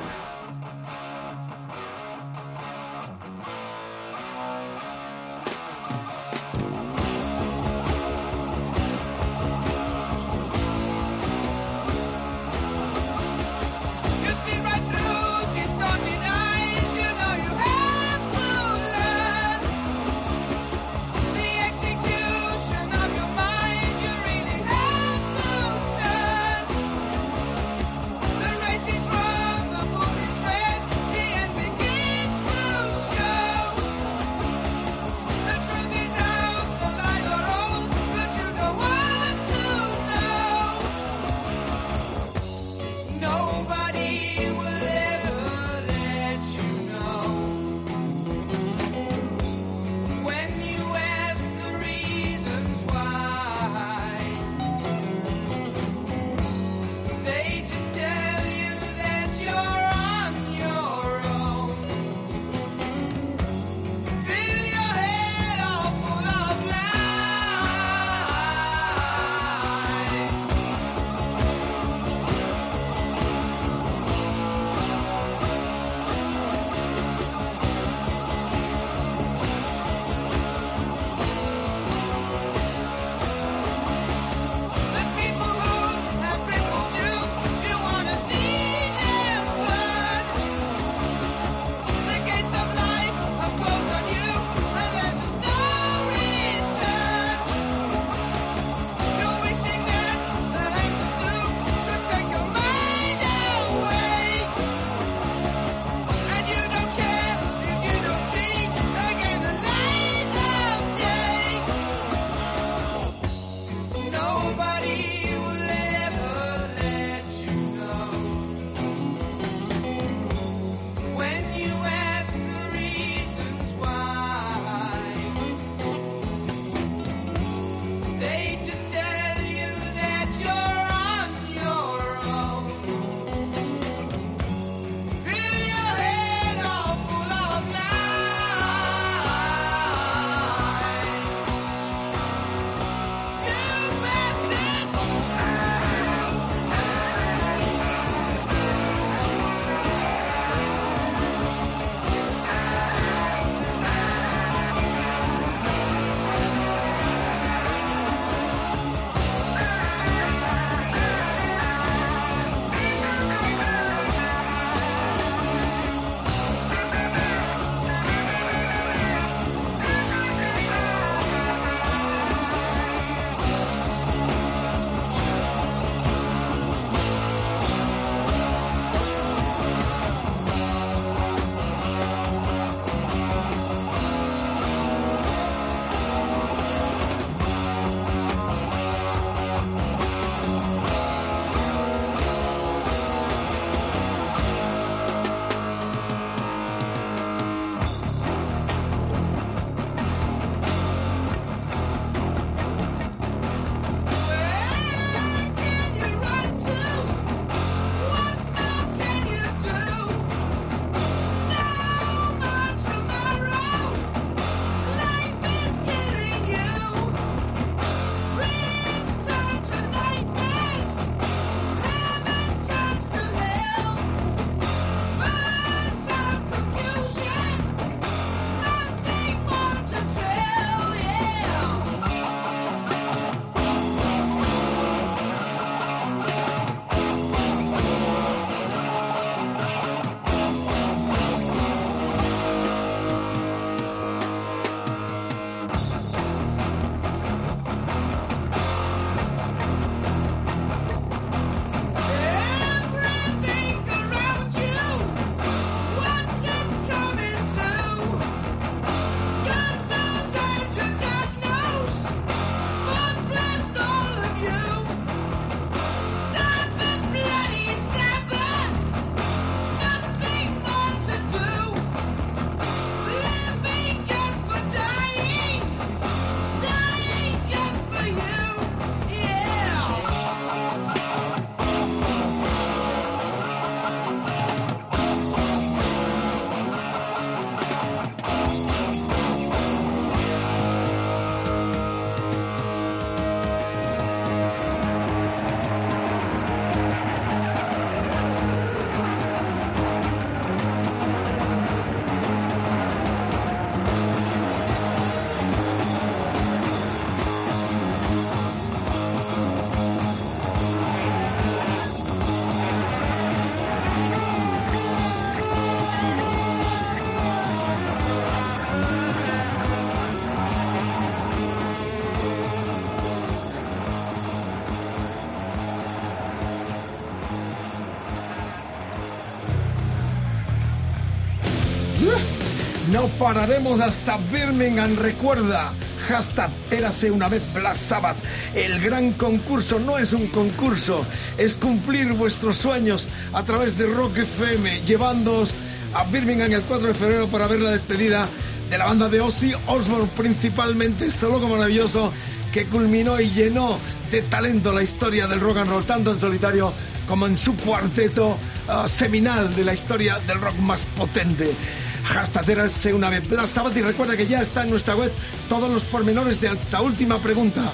No pararemos hasta Birmingham. Recuerda, hashtag Érase una vez Black Sabbath. El gran concurso no es un concurso, es cumplir vuestros sueños a través de Rock FM, llevándoos a Birmingham el 4 de febrero para ver la despedida de la banda de Ozzy Osbourne, principalmente solo como maravilloso, que culminó y llenó de talento la historia del rock and roll, tanto en solitario como en su cuarteto ah, seminal de la historia del rock más potente. Hashtag Érase una vez Black Sabbath y recuerda que ya está en nuestra web todos los pormenores de esta última pregunta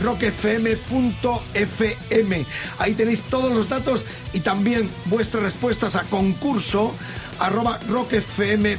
www.rockfm.fm Ahí tenéis todos los datos y también vuestras respuestas a concurso arroba rockfm.fm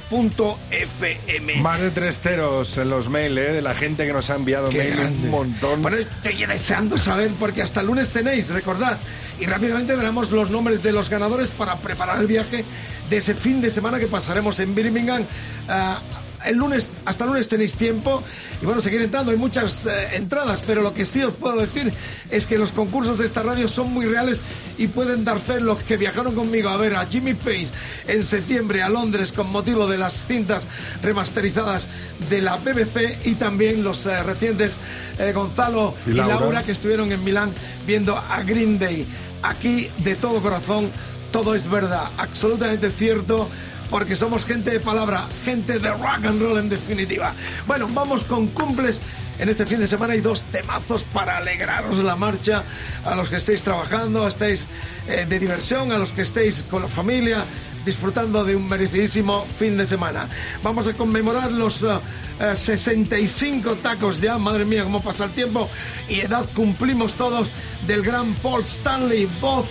Más de tres ceros en los mails, ¿eh? De la gente que nos ha enviado mail un montón. Bueno, estoy deseando saber porque hasta el lunes tenéis, recordad. Y rápidamente daremos los nombres de los ganadores para preparar el viaje de ese fin de semana que pasaremos en Birmingham. Ah, el lunes, hasta el lunes tenéis tiempo y bueno, seguir entrando, hay muchas eh, entradas, pero lo que sí os puedo decir es que los concursos de esta radio son muy reales y pueden dar fe los que viajaron conmigo a ver a Jimmy Page en septiembre a Londres con motivo de las cintas remasterizadas de la BBC y también los eh, recientes eh, Gonzalo Y y Laura. Laura que estuvieron en Milán viendo a Green Day. Aquí, de todo corazón, todo es verdad, absolutamente cierto, porque somos gente de palabra, gente de rock and roll en definitiva. Bueno, vamos con cumples. En este fin de semana hay dos temazos para alegraros la marcha a los que estéis trabajando, estéis eh, de diversión, a los que estéis con la familia, disfrutando de un merecidísimo fin de semana. Vamos a conmemorar los eh, eh, 65 tacos ya, madre mía, cómo pasa el tiempo, y edad cumplimos todos del gran Paul Stanley, voz,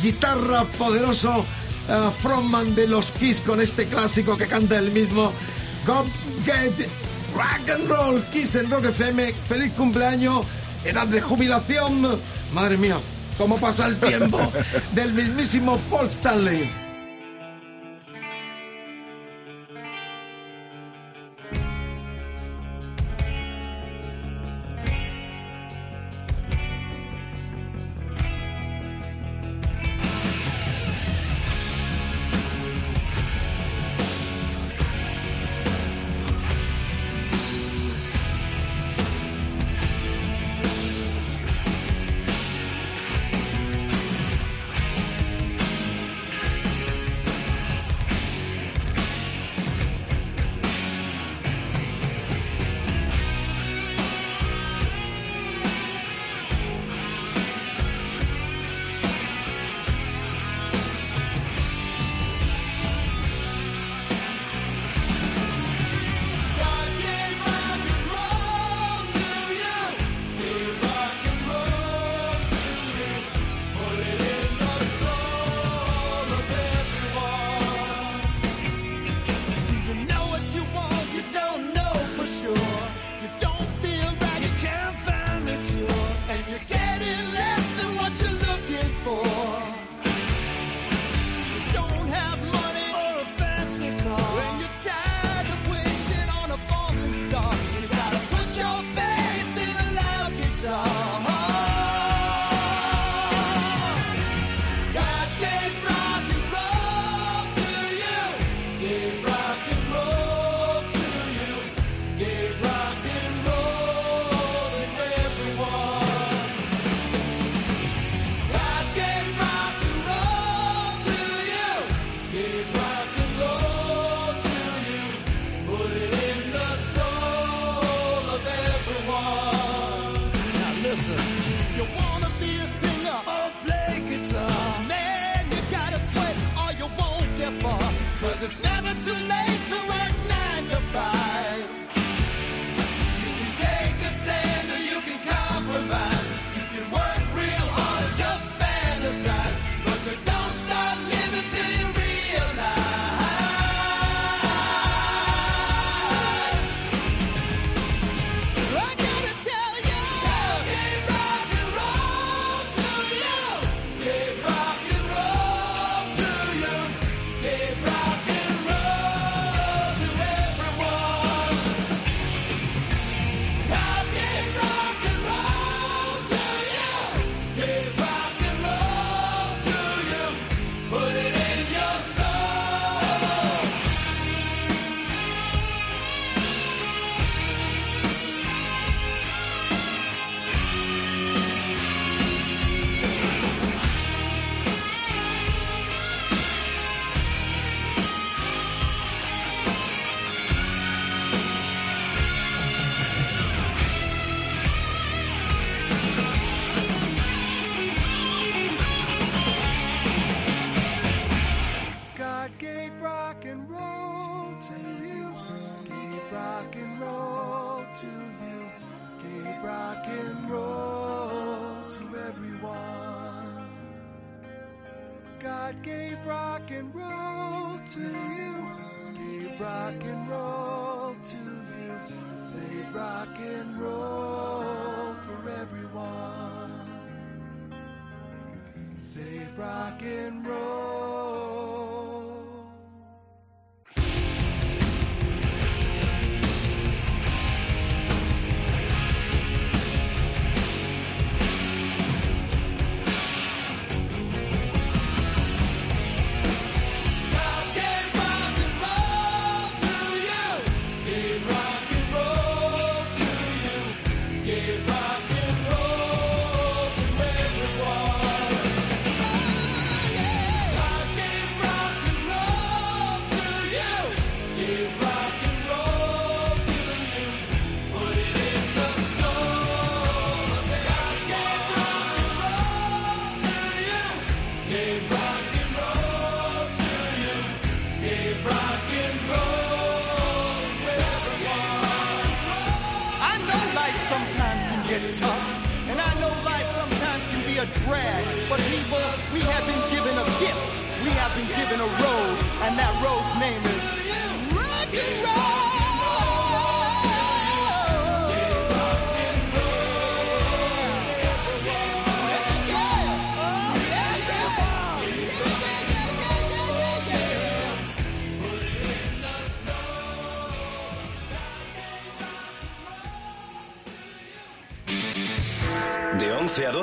guitarra poderoso, eh, frontman de los Kiss con este clásico que canta el mismo God Get Rock and Roll Kiss en Rock FM. Feliz cumpleaños, edad de jubilación. Madre mía, cómo pasa el tiempo [laughs] del mismísimo Paul Stanley.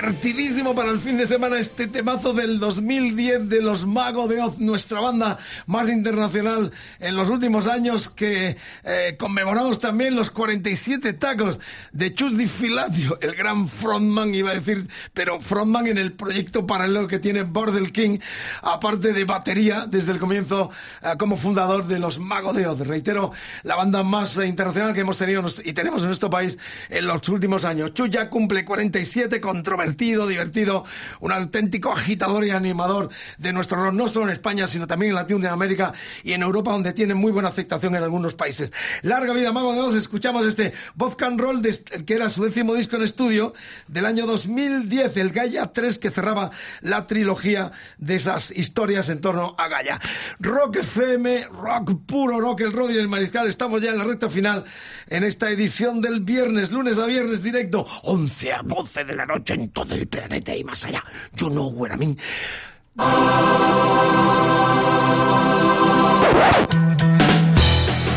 Divertidísimo para el fin de semana este temazo del 2010 de los Magos de Oz, nuestra banda más internacional en los últimos años que eh, conmemoramos también los 47 tacos de Chus Di Filatio, el gran frontman, iba a decir, pero frontman en el proyecto paralelo que tiene Bordel King, aparte de batería desde el comienzo eh, como fundador de los Magos de Oz. Reitero, la banda más internacional que hemos tenido y tenemos en nuestro país en los últimos años. Chus ya cumple 47, controvertido, divertido, un auténtico agitador y animador de nuestro rock, no solo en España, sino también en Latinoamérica y en Europa, donde tiene muy buena aceptación en algunos países. Larga vida, Mago de Oz, escuchamos este Vodka and Roll, de- que era su décimo disco en estudio del año 2010, el Gaia 3, que cerraba la trilogía de esas historias en torno a Gaia. Rock FM, rock puro, rock el Rodri y el Mariscal, estamos ya en la recta final en esta edición del viernes, lunes a viernes directo, 11 a 12 de la noche en todo el planeta y más allá. You know what I mean.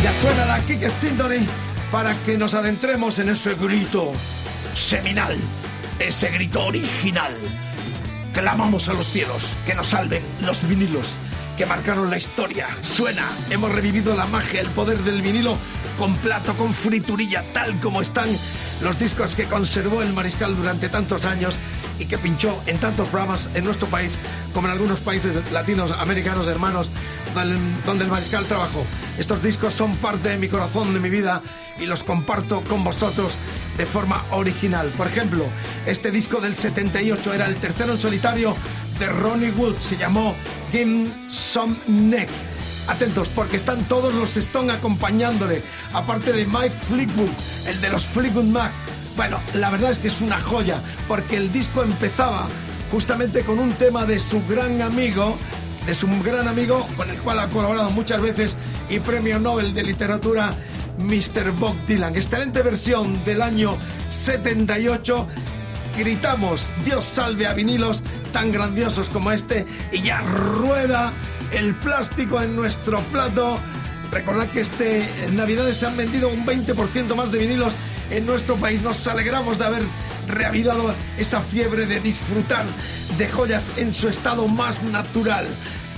Ya suena la Kike Symphony para que nos adentremos en ese grito seminal, ese grito original. Clamamos a los cielos que nos salven los vinilos que marcaron la historia. Suena, hemos revivido la magia, el poder del vinilo con plato, con friturilla, tal como están los discos que conservó el mariscal durante tantos años y que pinchó en tantos programas en nuestro país como en algunos países latinos, americanos, hermanos, donde, el mariscal trabajó. Estos discos son parte de mi corazón, de mi vida y los comparto con vosotros de forma original. Por ejemplo, este disco del 78 era el tercero en solitario de Ronnie Wood, se llamó Give Some Neck. Atentos, porque están todos los Stone acompañándole, aparte de Mike Fleetwood, el de los Fleetwood Mac. Bueno, la verdad es que es una joya, porque el disco empezaba justamente con un tema de su gran amigo, de su gran amigo con el cual ha colaborado muchas veces y premio Nobel de Literatura, Mr. Bob Dylan. Excelente versión del año 78. Gritamos, Dios salve a vinilos tan grandiosos como este y ya rueda el plástico en nuestro plato. Recordad que este en Navidades se han vendido un 20% más de vinilos en nuestro país. Nos alegramos de haber reavivado esa fiebre de disfrutar de joyas en su estado más natural.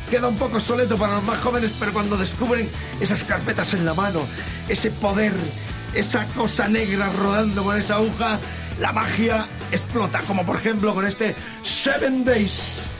Queda un poco soleto para los más jóvenes, pero cuando descubren esas carpetas en la mano, ese poder, esa cosa negra rodando con esa aguja, la magia explota, como por ejemplo con este Seven Days.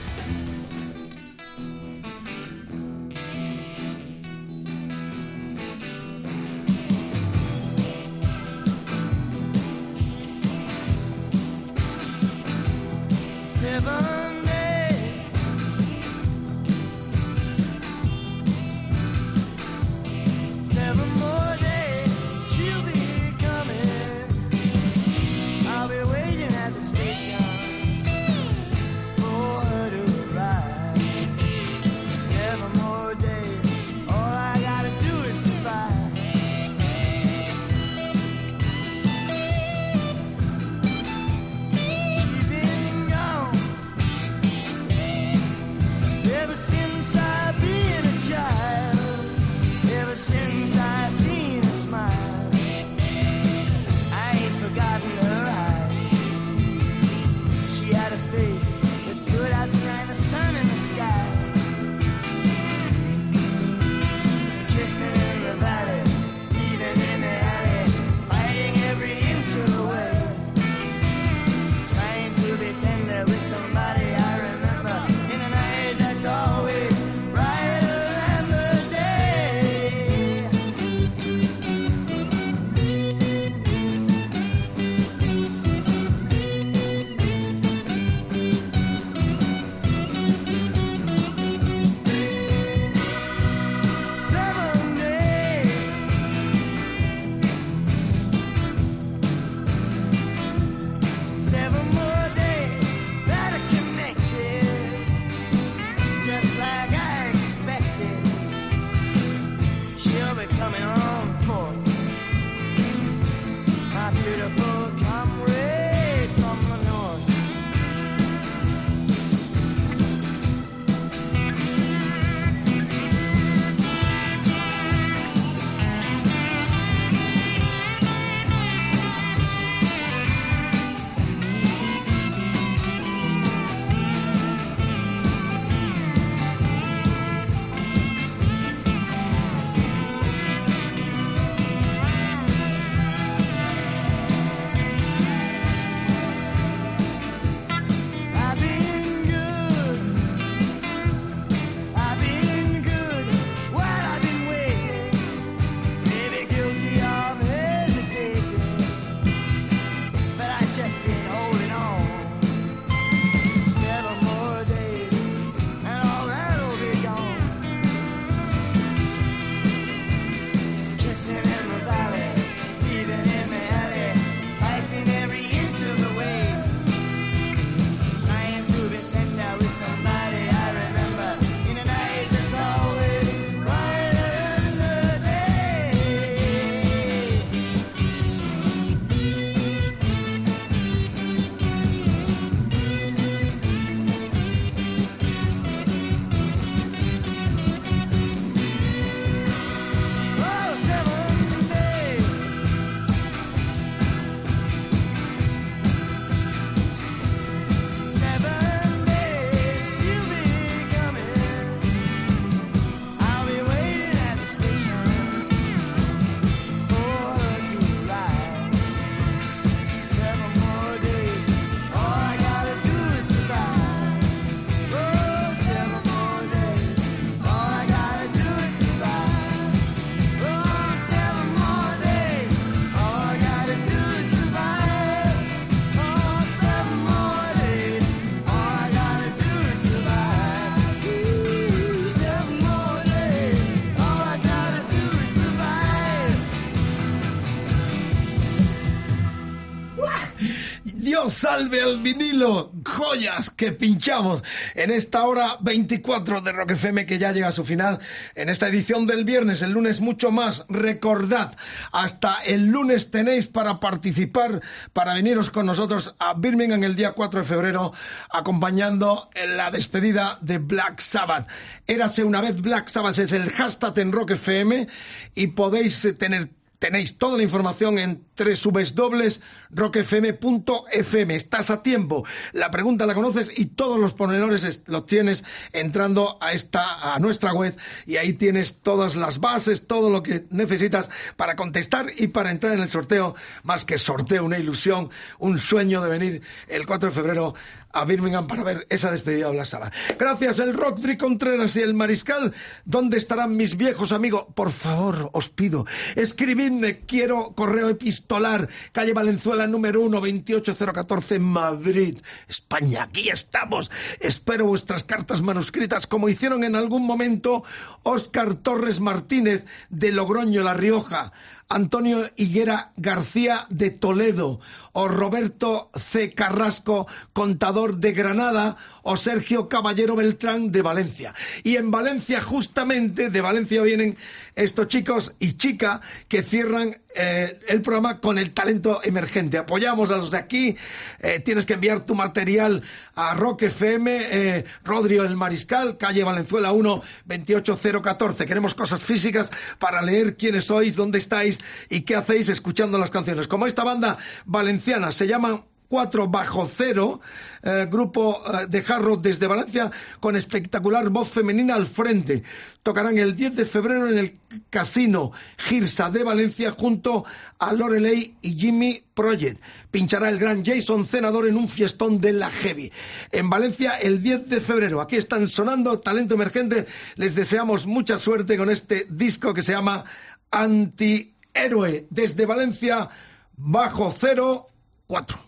Salve al vinilo, joyas que pinchamos en esta hora 24 de Rock FM que ya llega a su final en esta edición del viernes, el lunes mucho más. Recordad, hasta el lunes tenéis para participar, para veniros con nosotros a Birmingham el día 4 de febrero, acompañando la despedida de Black Sabbath. Érase una vez Black Sabbath, es el hashtag en Rock FM y podéis tener Tenéis toda la información en www.rockfm.fm. Estás a tiempo. La pregunta la conoces y todos los pormenores es- los tienes entrando a esta a nuestra web y ahí tienes todas las bases, todo lo que necesitas para contestar y para entrar en el sorteo. Más que sorteo, una ilusión, un sueño de venir el 4 de febrero a Birmingham para ver esa despedida de Black Sabbath. Gracias, el Rodri Contreras y el Mariscal. ¿Dónde estarán mis viejos amigos? Por favor, os pido, escribidme, quiero correo epistolar, calle Valenzuela número 1, 28014, Madrid, España. Aquí estamos. Espero vuestras cartas manuscritas, como hicieron en algún momento Óscar Torres Martínez de Logroño, La Rioja. Antonio Higuera García de Toledo, o Roberto C. Carrasco, contador de Granada, o Sergio Caballero Beltrán de Valencia. Y en Valencia, justamente, de Valencia vienen estos chicos y chica que cierran eh, el programa con el talento emergente. Apoyamos a los de aquí, eh, tienes que enviar tu material a Rock FM, eh, Rodrio El Mariscal, calle Valenzuela 1, 28014. Queremos cosas físicas para leer quiénes sois, dónde estáis y qué hacéis escuchando las canciones. Como esta banda valenciana se llama 4 bajo cero, eh, grupo eh, de Jarro desde Valencia con espectacular voz femenina al frente. Tocarán el 10 de febrero en el Casino Girsa de Valencia junto a Lorelei y Jimmy Project. Pinchará el gran Jason Cenador en un fiestón de la Heavy. En Valencia el 10 de febrero. Aquí están sonando Talento Emergente. Les deseamos mucha suerte con este disco que se llama Antihéroe. Desde Valencia, bajo cero, 4.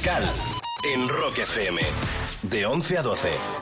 Mariscal en Rock FM. De 11 a 12.